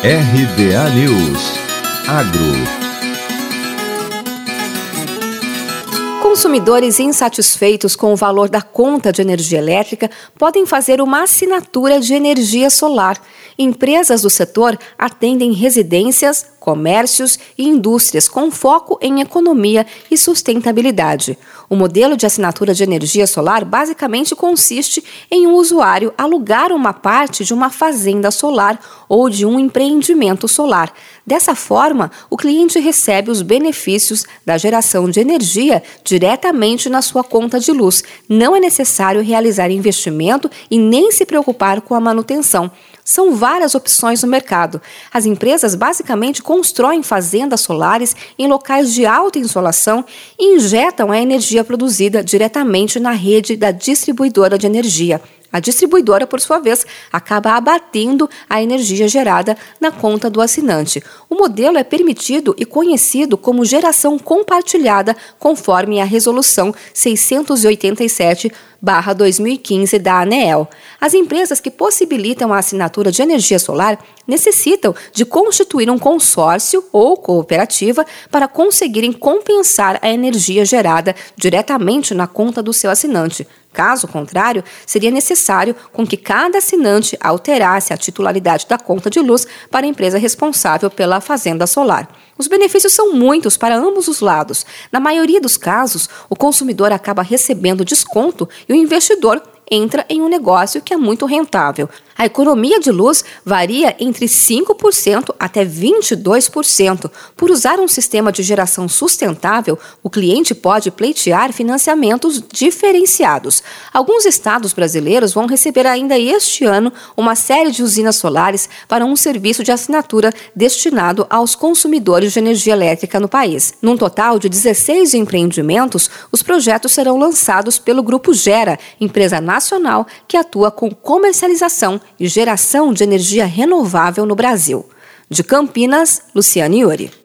RBA News Agro Consumidores insatisfeitos com o valor da conta de energia elétrica podem fazer uma assinatura de energia solar. Empresas do setor atendem residências, comércios e indústrias com foco em economia e sustentabilidade. O modelo de assinatura de energia solar basicamente consiste em um usuário alugar uma parte de uma fazenda solar ou de um empreendimento solar. Dessa forma, o cliente recebe os benefícios da geração de energia diretamente na sua conta de luz. Não é necessário realizar investimento e nem se preocupar com a manutenção. São várias opções no mercado. As empresas basicamente constroem fazendas solares em locais de alta insolação e injetam a energia produzida diretamente na rede da distribuidora de energia. A distribuidora, por sua vez, acaba abatendo a energia gerada na conta do assinante. O modelo é permitido e conhecido como geração compartilhada, conforme a Resolução 687 2015 da ANEEL. As empresas que possibilitam a assinatura de energia solar necessitam de constituir um consórcio ou cooperativa para conseguirem compensar a energia gerada diretamente na conta do seu assinante. Caso contrário, seria necessário com que cada assinante alterasse a titularidade da conta de luz para a empresa responsável pela fazenda solar. Os benefícios são muitos para ambos os lados. Na maioria dos casos, o consumidor acaba recebendo desconto e o investidor entra em um negócio que é muito rentável. A economia de luz varia entre 5% até 22%. Por usar um sistema de geração sustentável, o cliente pode pleitear financiamentos diferenciados. Alguns estados brasileiros vão receber ainda este ano uma série de usinas solares para um serviço de assinatura destinado aos consumidores de energia elétrica no país. Num total de 16 empreendimentos, os projetos serão lançados pelo Grupo Gera, empresa nacional que atua com comercialização e geração de energia renovável no Brasil. De Campinas, Luciane Iori.